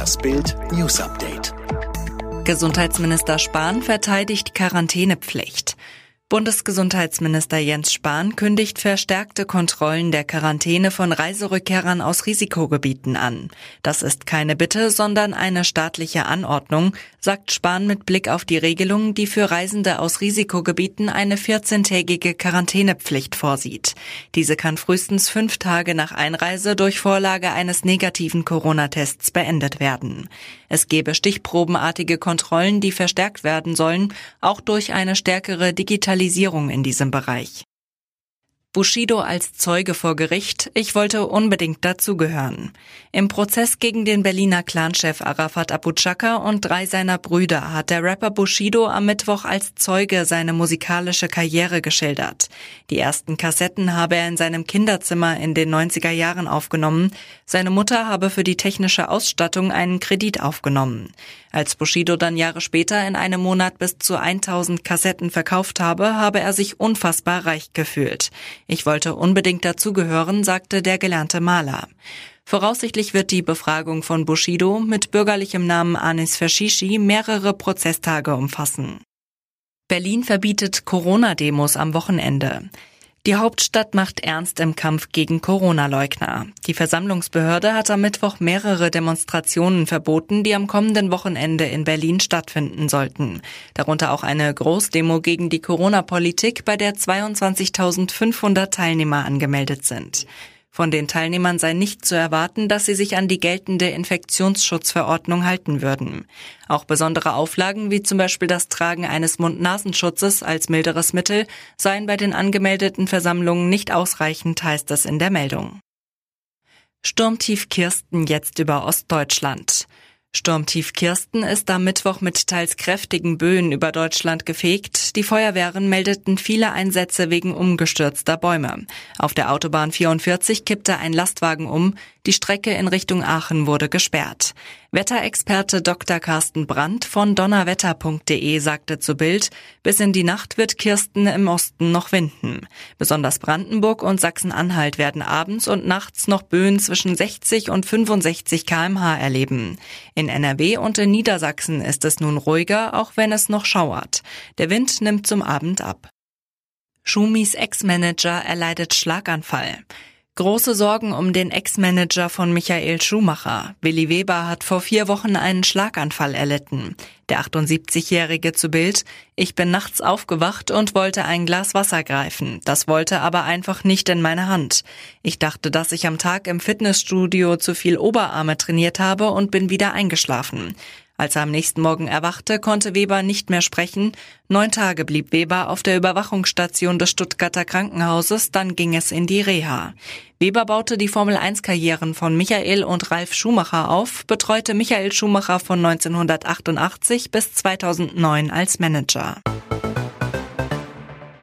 Das Bild News Update. Gesundheitsminister Spahn verteidigt Quarantänepflicht. Bundesgesundheitsminister Jens Spahn kündigt verstärkte Kontrollen der Quarantäne von Reiserückkehrern aus Risikogebieten an. Das ist keine Bitte, sondern eine staatliche Anordnung, sagt Spahn mit Blick auf die Regelung, die für Reisende aus Risikogebieten eine 14-tägige Quarantänepflicht vorsieht. Diese kann frühestens fünf Tage nach Einreise durch Vorlage eines negativen Corona-Tests beendet werden. Es gebe stichprobenartige Kontrollen, die verstärkt werden sollen, auch durch eine stärkere Digitalisierung Digitalisierung in diesem Bereich. Bushido als Zeuge vor Gericht, ich wollte unbedingt dazugehören. Im Prozess gegen den Berliner Clanchef Arafat Abu Chaka und drei seiner Brüder hat der Rapper Bushido am Mittwoch als Zeuge seine musikalische Karriere geschildert. Die ersten Kassetten habe er in seinem Kinderzimmer in den 90er Jahren aufgenommen. Seine Mutter habe für die technische Ausstattung einen Kredit aufgenommen. Als Bushido dann Jahre später in einem Monat bis zu 1000 Kassetten verkauft habe, habe er sich unfassbar reich gefühlt. Ich wollte unbedingt dazugehören, sagte der gelernte Maler. Voraussichtlich wird die Befragung von Bushido mit bürgerlichem Namen Anis Fashishi mehrere Prozesstage umfassen. Berlin verbietet Corona-Demos am Wochenende. Die Hauptstadt macht ernst im Kampf gegen Corona-Leugner. Die Versammlungsbehörde hat am Mittwoch mehrere Demonstrationen verboten, die am kommenden Wochenende in Berlin stattfinden sollten. Darunter auch eine Großdemo gegen die Corona-Politik, bei der 22.500 Teilnehmer angemeldet sind. Von den Teilnehmern sei nicht zu erwarten, dass sie sich an die geltende Infektionsschutzverordnung halten würden. Auch besondere Auflagen wie zum Beispiel das Tragen eines Mund-Nasenschutzes als milderes Mittel seien bei den angemeldeten Versammlungen nicht ausreichend, heißt es in der Meldung. Sturmtief Kirsten jetzt über Ostdeutschland. Sturmtief Kirsten ist am Mittwoch mit teils kräftigen Böen über Deutschland gefegt. Die Feuerwehren meldeten viele Einsätze wegen umgestürzter Bäume. Auf der Autobahn 44 kippte ein Lastwagen um. Die Strecke in Richtung Aachen wurde gesperrt. Wetterexperte Dr. Carsten Brandt von donnerwetter.de sagte zu Bild, bis in die Nacht wird Kirsten im Osten noch winden. Besonders Brandenburg und Sachsen-Anhalt werden abends und nachts noch Böen zwischen 60 und 65 kmh erleben. In NRW und in Niedersachsen ist es nun ruhiger, auch wenn es noch schauert. Der Wind nimmt zum Abend ab. Schumis Ex-Manager erleidet Schlaganfall. Große Sorgen um den Ex-Manager von Michael Schumacher. Willi Weber hat vor vier Wochen einen Schlaganfall erlitten. Der 78-Jährige zu Bild, ich bin nachts aufgewacht und wollte ein Glas Wasser greifen. Das wollte aber einfach nicht in meine Hand. Ich dachte, dass ich am Tag im Fitnessstudio zu viel Oberarme trainiert habe und bin wieder eingeschlafen. Als er am nächsten Morgen erwachte, konnte Weber nicht mehr sprechen. Neun Tage blieb Weber auf der Überwachungsstation des Stuttgarter Krankenhauses, dann ging es in die Reha. Weber baute die Formel-1-Karrieren von Michael und Ralf Schumacher auf, betreute Michael Schumacher von 1988 bis 2009 als Manager.